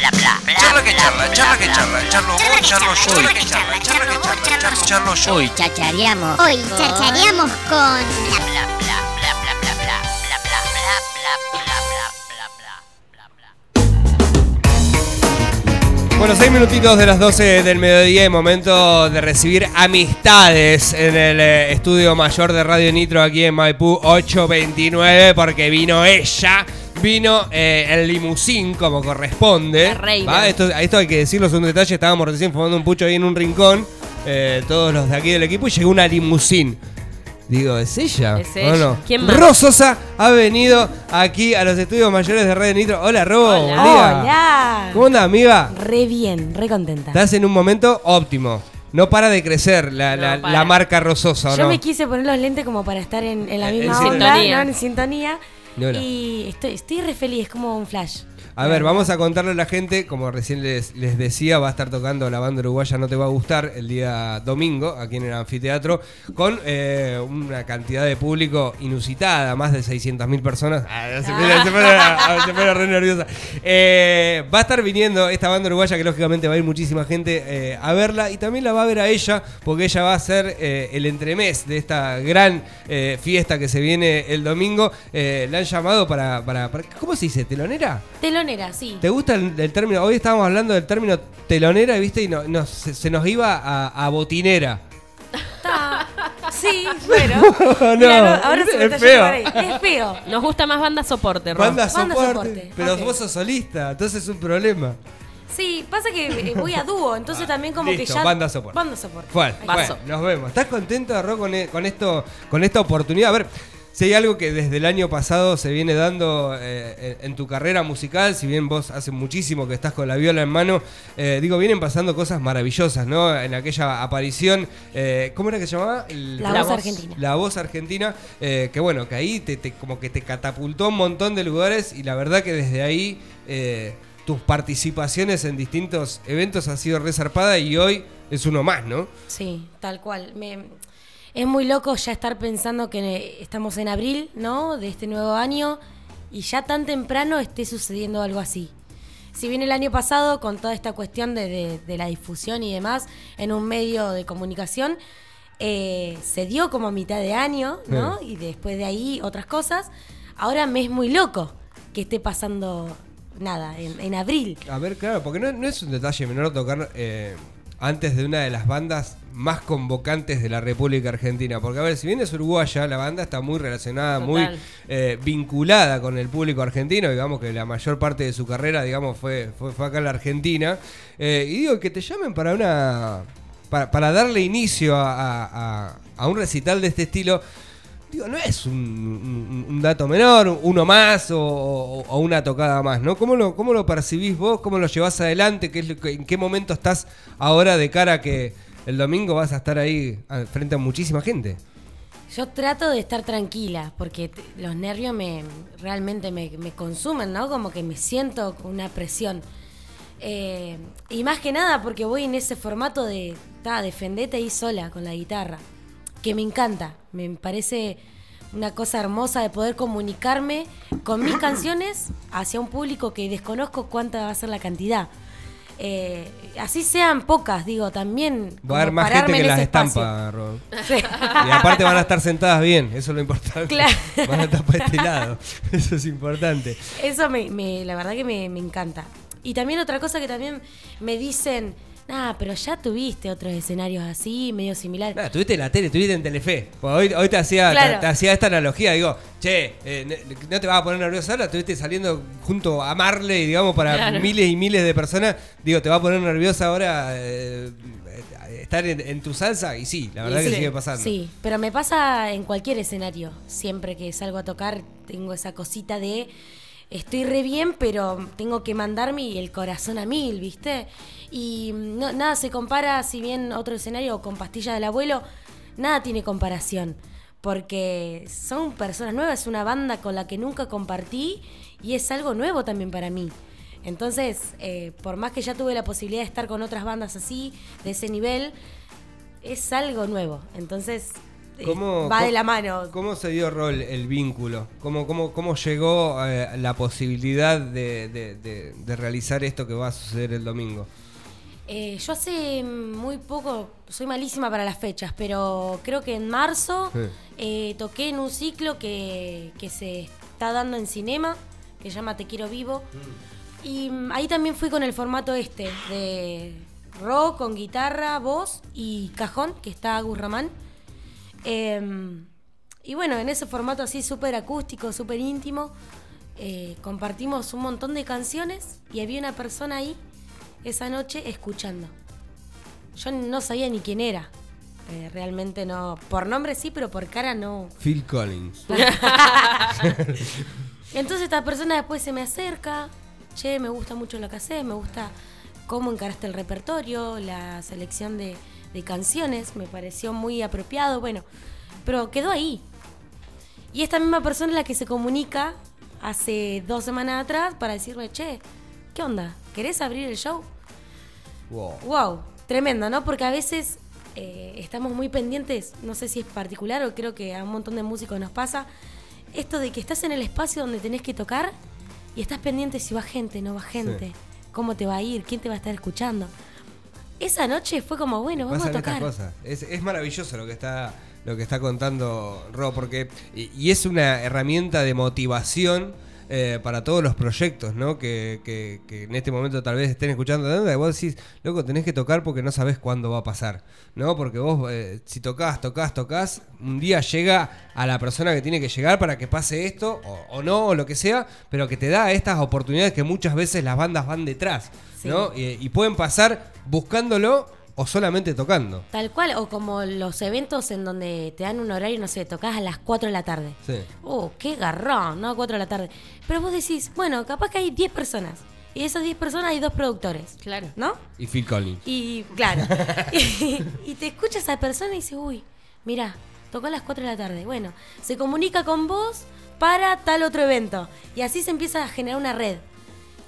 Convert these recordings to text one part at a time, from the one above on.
Charla que charla, charla que charla, charlo vos, charlo yo, charla que charla, charla que charla, charlo, yo. Hoy chachareamos. Hoy chachareamos con Bueno, seis minutitos de las 12 del mediodía y momento de recibir amistades en el eh, estudio mayor de Radio Nitro aquí en Maipú 829 porque vino ella, vino eh, el limusín como corresponde. La reina. ¿va? Esto, esto hay que decirlo, es un detalle, estábamos recién fumando un pucho ahí en un rincón, eh, todos los de aquí del equipo, y llegó una limusín. Digo, ¿es ella? Es ¿O ella. no? ¿Quién más? Rososa ha venido aquí a los estudios mayores de Radio Nitro. Hola, Robo, Hola. buen día. Hola. ¿Cómo andas, amiga? Re bien, re contenta. Estás en un momento óptimo. No para de crecer la, No la- marca rososa, ¿o Yo no? me quise poner los lentes como para estar en, en la En misma sintonía. onda, ¿no? en sintonía. Y estoy, estoy re feliz, es como un flash. A ver, vamos a contarle a la gente, como recién les, les decía, va a estar tocando la banda uruguaya No Te Va a Gustar el día domingo, aquí en el anfiteatro, con eh, una cantidad de público inusitada, más de 600.000 personas. Ah, se pone, se pone- ah, se pone re nerviosa. Eh, va a estar viniendo esta banda uruguaya, que lógicamente va a ir muchísima gente eh, a verla, y también la va a ver a ella, porque ella va a ser eh, el entremés de esta gran eh, fiesta que se viene el domingo. Eh, la han llamado para, para, para- ¿Cómo se dice? ¿Telonera? Telonera, sí. ¿Te gusta el, el término? Hoy estábamos hablando del término telonera, ¿viste? Y no, no- se, se nos iba a, a botinera. Está- Sí, bueno. No, Mira, no, ahora se me es está feo. ahí. Es feo. Nos gusta más banda soporte, Ro. Banda Banda soporte. soporte, Pero vos sos solista, entonces es un problema. Sí, pasa que eh, voy a dúo, entonces también como Listo, que ya. banda soporte. Banda soporte. Bueno, Paso. bueno, nos vemos. ¿Estás contento, Ro, con, e- con esto, con esta oportunidad? A ver, si hay algo que desde el año pasado se viene dando eh, en, tu carrera musical, si bien vos hace muchísimo que estás con la viola en mano, eh, digo, vienen pasando cosas maravillosas, ¿no? En aquella aparición, eh, ¿cómo era que se llamaba? El- La, La voz voz. argentina. La voz argentina, que bueno, que ahí te, te- como que te catapultó un montón de lugares y la verdad que desde ahí tus participaciones en distintos eventos ha sido resarpada y hoy es uno más, ¿no? Sí, tal cual. Me, es muy loco ya estar pensando que estamos en abril, ¿no? De este nuevo año y ya tan temprano esté sucediendo algo así. Si bien el año pasado, con toda esta cuestión de, de- de la difusión y demás, en un medio de comunicación, eh, se dio como a mitad de año, ¿no? Y después de ahí otras cosas. Ahora me es muy loco que esté pasando nada, en, en abril. A ver, claro, porque no, no es un detalle menor tocar eh, antes de una de las bandas más convocantes de la República Argentina. Porque, a ver, si bien es uruguaya, la banda está muy relacionada, muy eh, vinculada con el público argentino. Digamos que la mayor parte de su carrera, digamos, fue, fue, fue acá en la Argentina. Eh, y digo, que te llamen para una. para, para darle inicio a, a- a- a un recital de este estilo. Digo, no es un, un- un dato menor, uno más o, o- o una tocada más, ¿no? ¿Cómo lo, ¿Cómo lo percibís vos? ¿Cómo lo llevas adelante? ¿Qué es lo que- ¿En qué momento estás ahora de cara a que el domingo vas a estar ahí al- frente a muchísima gente? Yo trato de estar tranquila porque los nervios me realmente me, me consumen, ¿no? Como que me siento con una presión. Eh, y más que nada porque voy en ese formato de, ta, defendete ahí sola con la guitarra, que me encanta, me parece una cosa hermosa de poder comunicarme con mis canciones hacia un público que desconozco cuánta va a ser la cantidad. Eh, así sean pocas, digo, también. Va a haber más gente que las espacio. estampa, Ro. Sí. Y aparte van a estar sentadas bien, eso es lo importante. Claro. Van a estar para este lado, eso es importante. Eso me, me- la verdad que me, me encanta. Y también otra cosa que también me dicen, ah, pero ya tuviste otros escenarios así, medio similares. Nada, tuviste en la tele, tuviste en Telefe. Hoy, hoy te, hacía, Claro. te, te hacía esta analogía, digo, che, eh, no te vas a poner nerviosa ahora, estuviste saliendo junto a Marley, digamos, para Claro. miles y miles de personas. Digo, te va a poner nerviosa ahora eh, eh, estar en, en tu salsa y sí, la verdad Y que sí, sigue pasando. Sí, pero me pasa en cualquier escenario. Siempre que salgo a tocar, tengo esa cosita de estoy re bien, pero tengo que mandarme el corazón a mil, ¿viste? Y no- nada se compara, si bien otro escenario con Pastilla del Abuelo, nada tiene comparación. Porque son personas nuevas, es una banda con la que nunca compartí y es algo nuevo también para mí. Entonces, eh, por más que ya tuve la posibilidad de estar con otras bandas así, de ese nivel, es algo nuevo. Entonces, ¿Cómo- va de la mano. ¿Cómo se dio rol el vínculo? ¿Cómo, cómo, cómo llegó eh, la posibilidad de, de- de- de realizar esto que va a suceder el domingo? Eh, yo hace muy poco, soy malísima para las fechas, pero creo que en marzo Sí. eh, toqué en un ciclo que, que se está dando en cinema, que se llama Te Quiero Vivo. Y mm, ahí también fui con el formato este, de rock, con guitarra, voz y cajón, que está Agus Ramán. Em, y bueno, en ese formato así súper acústico, súper íntimo, eh, compartimos un montón de canciones y había una persona ahí esa noche escuchando. Yo no sabía ni quién era. Eh, realmente no. Por nombre sí, pero por cara no. Phil Collins. Entonces esta persona después se me acerca. Che, me gusta mucho lo que haces, me gusta cómo encaraste el repertorio, la selección de, de canciones. Me pareció muy apropiado. Bueno, pero quedó ahí. Y esta misma persona es la que se comunica hace dos semanas atrás para decirme, che, ¿qué onda? ¿Querés abrir el show? Wow. Wow, tremendo, ¿no? Porque a veces eh, estamos muy pendientes, no sé si es particular o creo que a un montón de músicos nos pasa, esto de que estás en el espacio donde tenés que tocar y estás pendiente si va gente, no va gente, Sí. cómo te va a ir, quién te va a estar escuchando. Esa noche fue como, bueno, vamos a tocar. Es, es maravilloso lo que está lo que está contando Ro, porque y, y es una herramienta de motivación eh, para todos los proyectos, ¿no? Que, que- que en este momento tal vez estén escuchando, y vos decís, loco, tenés que tocar porque no sabés cuándo va a pasar, ¿no? Porque vos, eh, si tocas, tocas, tocas, un día llega a la persona que tiene que llegar para que pase esto, o, o no, o lo que sea, pero que te da estas oportunidades que muchas veces las bandas van detrás, ¿no? Y, y pueden pasar buscándolo o solamente tocando. Tal cual, o como los eventos en donde te dan un horario, no sé, tocas a las 4 de la tarde. Sí. Oh, qué garrón, ¿no? 4 de la tarde. Pero vos decís, bueno, capaz que hay 10 personas. Y de esas 10 personas hay dos productores. Claro. ¿No? Y Phil Collins. Y claro. y, y te escucha esa persona y dice, uy, mira, tocó a las 4 de la tarde. Bueno, se comunica con vos para tal otro evento. Y así se empieza a generar una red.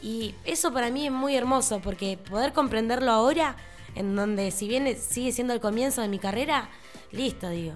Y eso para mí es muy hermoso, porque poder comprenderlo ahora, en donde si bien sigue siendo el comienzo de mi carrera, listo, digo.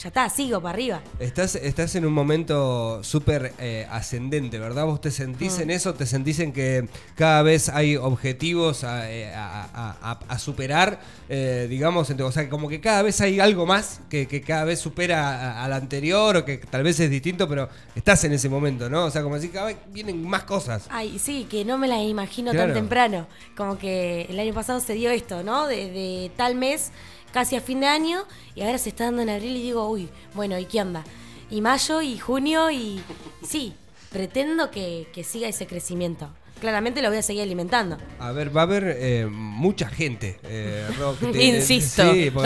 Ya está, sigo para arriba. Estás, estás en un momento súper eh, ascendente, ¿verdad? ¿Vos te sentís Mm. en eso? ¿Te sentís en que cada vez hay objetivos a, eh, a- a- a- a superar? eh, digamos, o sea, como que cada vez hay algo más que, que cada vez supera al anterior o que tal vez es distinto, pero estás en ese momento, ¿no? O sea, como decir, cada vez vienen más cosas. Ay, sí, que no me la imagino Claro. tan temprano. Como que el año pasado se dio esto, ¿no? De, de tal mes, casi a fin de año, y ahora se está dando en abril y digo, uy, bueno, ¿y qué onda? Y mayo y junio y, sí, pretendo que, que siga ese crecimiento. Claramente lo voy a seguir alimentando. A ver, va a haber eh, mucha gente. eh, te- Insisto, Sí,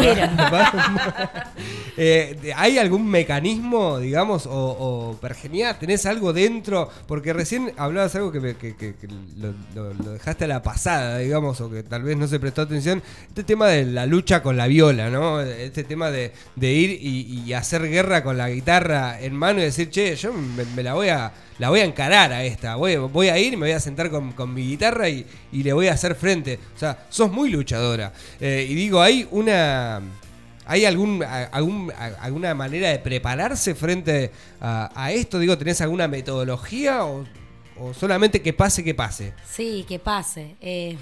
Eh, ¿Hay algún mecanismo, digamos, o, o Pergenia, tenés algo dentro? Porque recién hablabas algo que, me- que- que- que lo, lo- lo dejaste a la pasada, digamos, o que tal vez no se prestó atención. Este tema de la lucha con la viola, ¿no? Este tema de, de ir y, y hacer guerra con la guitarra en mano y decir, che, yo me, me la voy a la voy a encarar a esta. Voy, voy a ir, me voy a sentar con, con mi guitarra y, y le voy a hacer frente. O sea, sos muy luchadora. Eh, y digo, hay una. ¿Hay algún, algún- alguna manera de prepararse frente a, esto? Digo, ¿tenés alguna metodología o, o solamente que pase, que pase? Sí, que pase. Eh,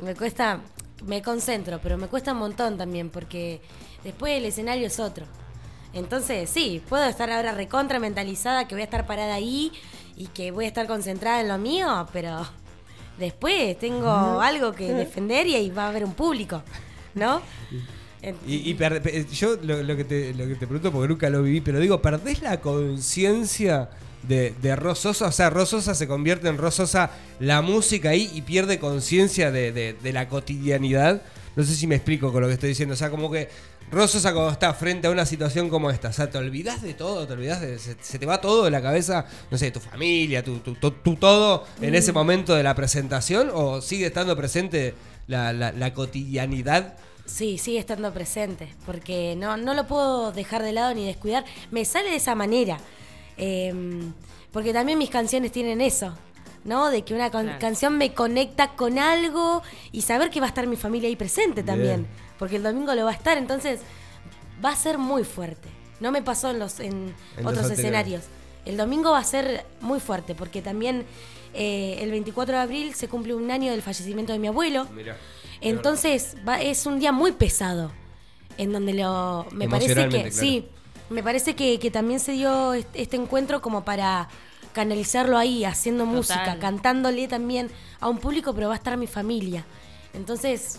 me cuesta, me concentro, pero me cuesta un montón también porque después el escenario es otro. Entonces, sí, puedo estar ahora recontra mentalizada que voy a estar parada ahí y que voy a estar concentrada en lo mío, pero después tengo algo que defender y ahí va a haber un público, ¿no? Y, y per- pe- yo lo, lo que te, lo que te pregunto porque nunca lo viví, pero digo, ¿perdés la conciencia de, de Rososa? O sea, Rososa se convierte en Rososa la música ahí y pierde conciencia de, de- de la cotidianidad. No sé si me explico con lo que estoy diciendo. O sea, como que Rososa cuando está frente a una situación como esta, o sea, te olvidas de todo, te olvidas de. Se, se te va todo de la cabeza, no sé, tu familia, tu, tu, tu- tu todo en ese momento de la presentación, o sigue estando presente la, la- la cotidianidad. Sí, sigue estando presente, porque no, no lo puedo dejar de lado ni descuidar. Me sale de esa manera, Em, porque también mis canciones tienen eso, ¿no? De que una Claro. canción me conecta con algo y saber que va a estar mi familia ahí presente también, Bien. porque el domingo lo va a estar, entonces va a ser muy fuerte. No me pasó en los en, otros escenarios. El domingo va a ser muy fuerte porque también eh, el 24 de abril se cumple un año del fallecimiento de mi abuelo. Mirá. Entonces va- es un día muy pesado. En donde lo. Me parece que. Claro. Sí. Me parece que, que también se dio est- este encuentro como para canalizarlo ahí, haciendo música, cantándole también a un público, pero va a estar mi familia. Entonces,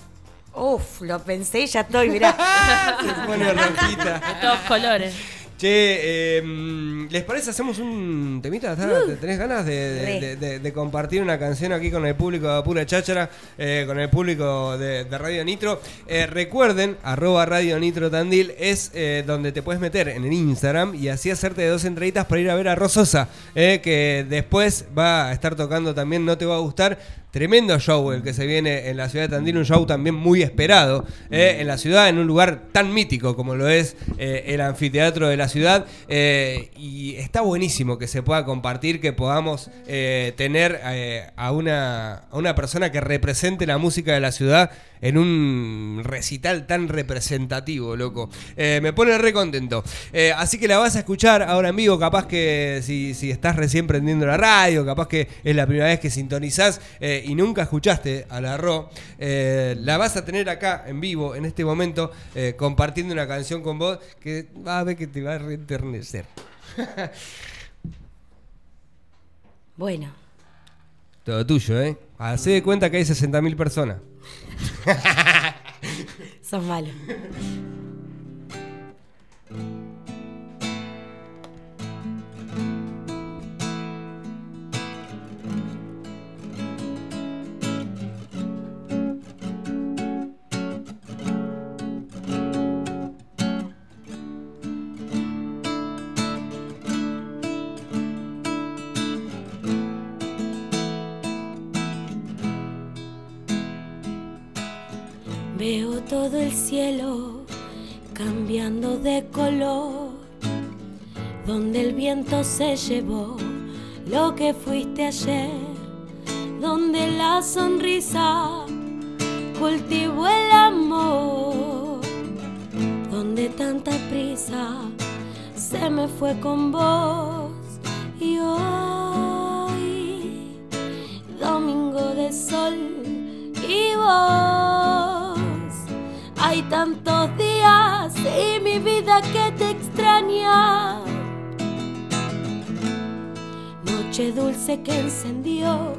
uff, lo pensé y ya estoy, mirá. Se pone rojita. De todos colores. Che, eh, ¿les parece? ¿Hacemos un temita? ¿Estás- ¿Tenés ganas de, de- Re. de- de- de compartir una canción aquí con el público de Pura Cháchara, eh, con el público de, Radio Nitro? Eh, recuerden, arroba Radio Nitro Tandil es eh, donde te puedes meter en el Instagram y así hacerte dos entraditas para ir a ver a Rososa, eh, que después va a estar tocando también, no te va a gustar. Tremendo show el que se viene en la ciudad de Tandil, un show también muy esperado eh, en la ciudad, en un lugar tan mítico como lo es eh, el anfiteatro de la ciudad. eh, y está buenísimo que se pueda compartir, que podamos tener a, una, a una persona que represente la música de la ciudad en un recital tan representativo, loco. Eh, me pone re contento. Eh, así que la vas a escuchar ahora en vivo, capaz que si, si estás recién prendiendo la radio, capaz que es la primera vez que sintonizás eh, y nunca escuchaste a la RO, la vas a tener acá en vivo en este momento compartiendo una canción con vos que va a ver que te va a reenternecer. bueno, Todo tuyo, ¿eh? Hacé de cuenta que hay 60.000 personas. sos malo. Veo todo el cielo cambiando de color, donde el viento se llevó lo que fuiste ayer, donde la sonrisa cultivó el amor, donde tanta prisa se me fue con vos y hoy domingo de sol y vos. Tantos días y mi vida que te extraña. Noche dulce que encendió.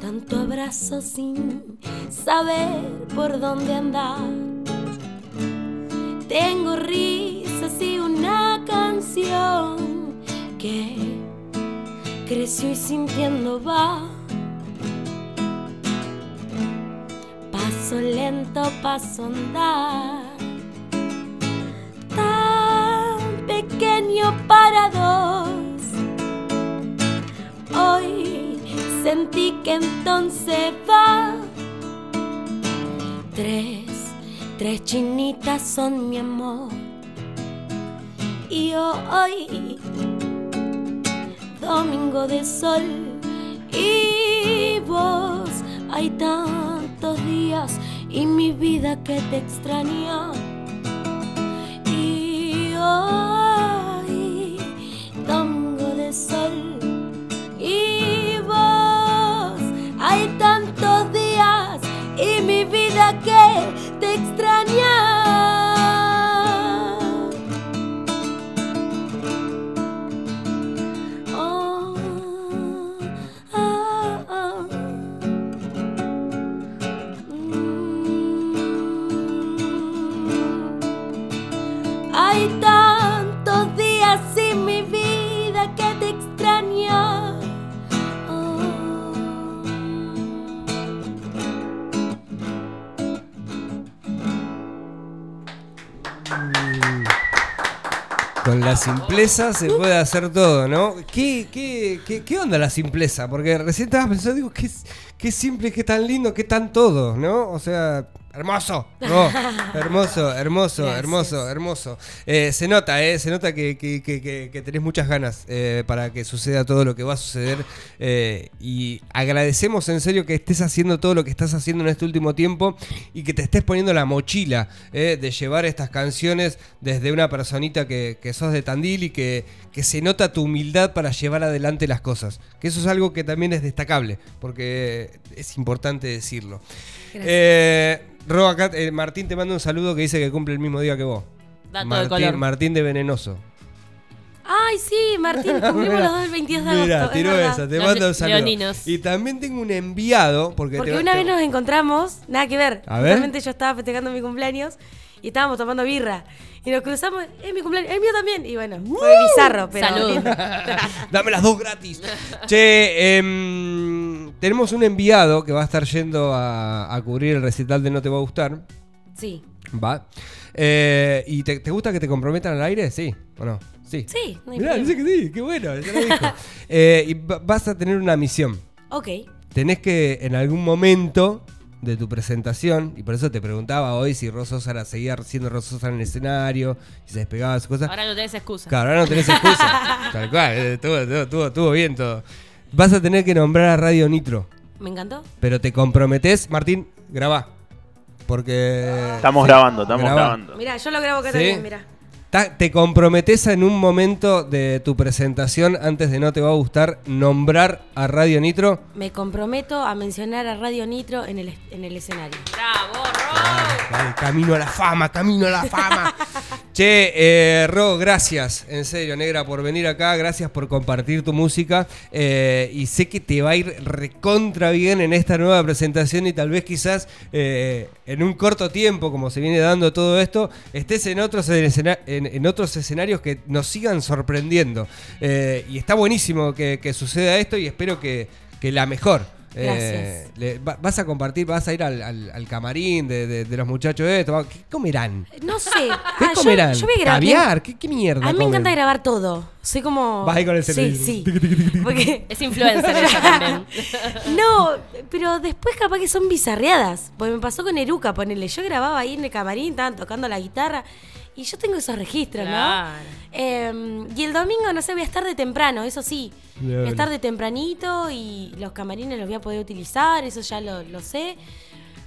Tanto abrazo sin saber por dónde andar. Tengo risas y una canción que creció y sintiendo va. Paso lento, paso andar. Tan pequeño para dos. Hoy sentí que entonces va. Tres, tres chinitas son mi amor. Y hoy domingo de sol y vos. Hay tantos días y mi vida que te extraña. Y hoy, Hay tantos días sin mi vida que te extraña. Oh. Con la simpleza se puede hacer todo, ¿no? ¿Qué, qué, qué, onda la simpleza? Porque recién estaba pensando, digo, qué simple, qué tan lindo, qué tan todo, ¿no? O sea, Hermoso, no, hermoso, hermoso, Gracias. hermoso, hermoso. Eh, se nota, eh, se nota que, que- que- que- que tenés muchas ganas eh, para que suceda todo lo que va a suceder. eh, y agradecemos en serio que estés haciendo todo lo que estás haciendo en este último tiempo y que te estés poniendo la mochila de llevar estas canciones desde una personita que, que sos de Tandil y que, que se nota tu humildad para llevar adelante las cosas. Que eso es algo que también es destacable, porque es importante decirlo. Gracias. Eh, Ro, acá eh, Martín te manda un saludo que dice que cumple el mismo día que vos. Dato de Martín, color. Martín de Venenoso. Ay, sí, Martín, cumplimos los dos el 22 de agosto. Mira, es tiró esa, te Los mando un saludo. leoninos. Y también tengo un enviado, porque, Porque te- una te- vez nos encontramos, nada que ver. A ver. Realmente yo estaba festejando mi cumpleaños y estábamos tomando birra. Y nos cruzamos, es mi cumpleaños, el mío también. Y bueno, fue bizarro, pero. Salud. Dame las dos gratis. che, em, tenemos un enviado que va a estar yendo a, a cubrir el recital de No Te Va a Gustar. Sí. Va. Eh, ¿Y te, te gusta que te comprometan al aire? Sí, ¿o no? Sí. Sí, no Mirá, dice que sí, qué bueno, ya lo dijo. Eh, y va- vas a tener una misión. Ok. tenés que en algún momento de tu presentación, y por eso te preguntaba hoy si Rososa era- seguía siendo Rososa en el escenario, si se despegaba de su cosa. Ahora no tenés excusa. Claro, ahora no tenés excusa. Tal cual, eh, estuvo- estuvo- estuvo bien todo. Vas a tener que nombrar a Radio Nitro, Me encantó. pero te comprometés, Martín, grabá. Porque. Estamos grabando, estamos Graba. grabando. Mira, yo lo grabo acá ¿Sí? también, mira. Te comprometés en un momento de tu presentación, antes de no te va a gustar, nombrar a Radio Nitro. Me comprometo a mencionar a Radio Nitro en el, en el escenario. ¡Bravo! Camino a la fama, camino a la fama. che, eh, Ro, gracias, en serio, negra, por venir acá, gracias por compartir tu música. eh, y sé que te va a ir recontra bien en esta nueva presentación y tal vez quizás eh, en un corto tiempo, como se viene dando todo esto, estés en otros, escena- en, en otros escenarios que nos sigan sorprendiendo. Y está buenísimo que, suceda esto y espero que la mejor. Eh, Gracias. le- va- vas a compartir, vas a ir al, al- al camarín de, de- de los muchachos de esto. ¿Qué comerán? No sé. ¿Qué Ah, yo- comerán? Yo, voy a grabar. ¿Caviar? ¿Qué, qué mierda? A mí me comen? encanta grabar todo. Soy como. Vas ahí con el Sí, celular. sí. Porque. Es influencer ella también. No, pero después capaz que son bizarreadas. Porque me pasó con Eruca, ponele. Yo grababa ahí en el camarín, estaban tocando la guitarra. Y yo tengo esos registros, Claro. ¿no? Eh, y el domingo, no sé, voy a estar de temprano, eso sí. Voy a estar de tempranito y los camarines los voy a poder utilizar, eso ya lo, lo sé.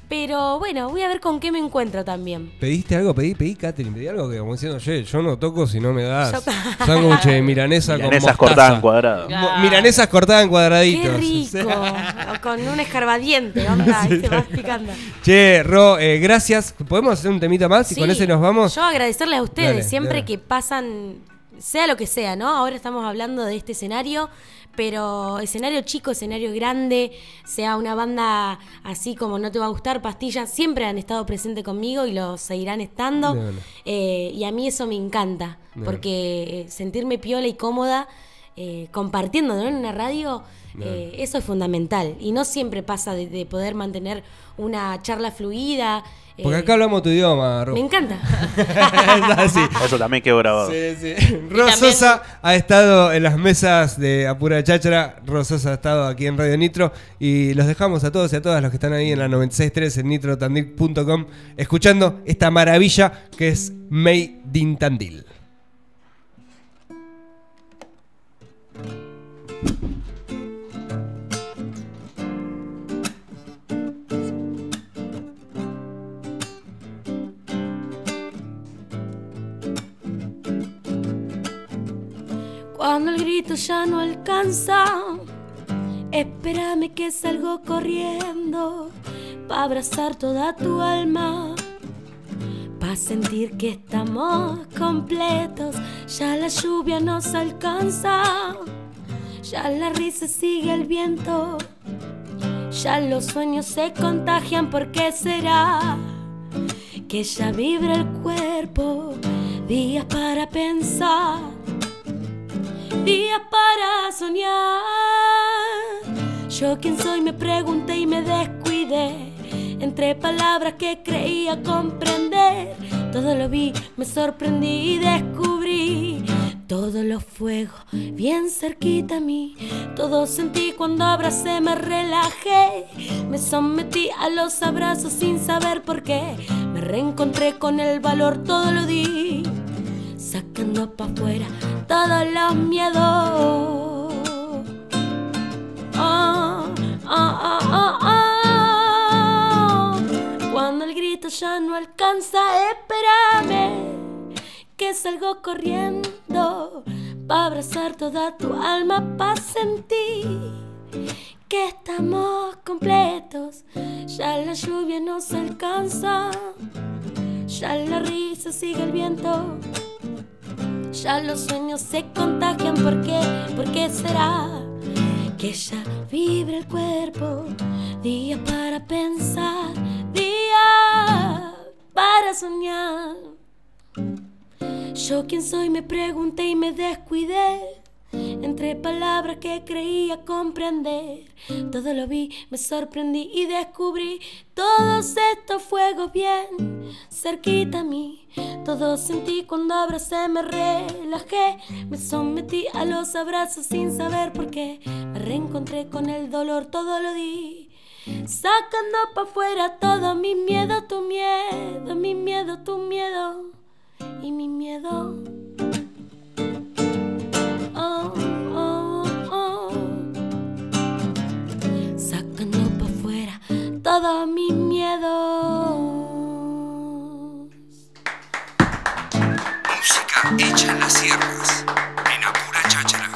Pero bueno, voy a ver con qué me encuentro también. ¿Pediste algo? Pedí, pedí, pedí algo que como diciendo, "Che, yo no toco si no me das. Sándwich de milanesa con Milanesas cortadas en cuadrado. Mo- Milanesas cortadas en cuadraditos. ¡Qué rico! O con un escarbadiente, onda, ahí te vas picando. Che, Ro, eh, gracias. ¿Podemos hacer un temita más y Sí, con ese nos vamos? Yo agradecerles a ustedes, Dale, siempre dale. que pasan, sea lo que sea, ¿no? Ahora estamos hablando de este escenario, pero escenario chico, escenario grande, sea una banda así como no te va a gustar, Pastillas, siempre han estado presentes conmigo y lo seguirán estando. Eh, y a mí eso me encanta, porque eh, sentirme piola y cómoda eh, compartiendo ¿no? en una radio, eh, eso es fundamental. Y no siempre pasa de, de poder mantener una charla fluida. Porque eh, acá hablamos tu idioma, Ro. Me encanta. Es así. Eso también quedó grabado. Sí, sí. Rososa ha estado en las mesas de Apura Cháchara. Rososa ha estado aquí en Radio Nitro. Y los dejamos a todos y a todas los que están ahí en la 96.3 en nitrotandil.com escuchando esta maravilla que es Made in Tandil. Cuando el grito ya no alcanza, espérame que salgo corriendo para abrazar toda tu alma, para sentir que estamos completos. Ya la lluvia nos alcanza, ya la risa sigue el viento, ya los sueños se contagian. ¿Por qué será? Que ya vibra el cuerpo, días para pensar días para soñar. Yo quién soy me pregunté y me descuidé. Entre palabras que creía comprender, todo lo vi, me sorprendí y descubrí todos los fuegos bien cerquita a mí. Todo sentí cuando abracé, me relajé. Me sometí a los abrazos sin saber por qué. Me reencontré con el valor, todo lo di. Sacando pa' afuera todos los miedos. Ah, ah, ah. Cuando el grito ya no alcanza, espérame que salgo corriendo para abrazar toda tu alma, para sentir que estamos completos. Ya la lluvia nos alcanza, ya la risa sigue el viento. Ya los sueños se contagian, ¿por qué? ¿Por qué será? Que ya vibra el cuerpo, día para pensar, día para soñar. Yo quién soy me pregunté y me descuidé. Entre palabras que creía comprender, todo lo vi, me sorprendí y descubrí todos estos fuegos bien cerquita a mí. Todo sentí cuando abracé, me relajé, me sometí a los abrazos sin saber por qué. Me reencontré con el dolor, todo lo di. Sacando pa' afuera todo mi miedo, tu miedo, mi miedo, tu miedo y mi miedo. Oh, oh, oh. Sacando pa' afuera todo mi miedo. Música hecha en las sierras. En Apura Cháchara.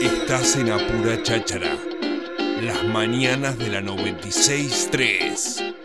Estás en Apura Cháchara. Las mañanas de la 96.3.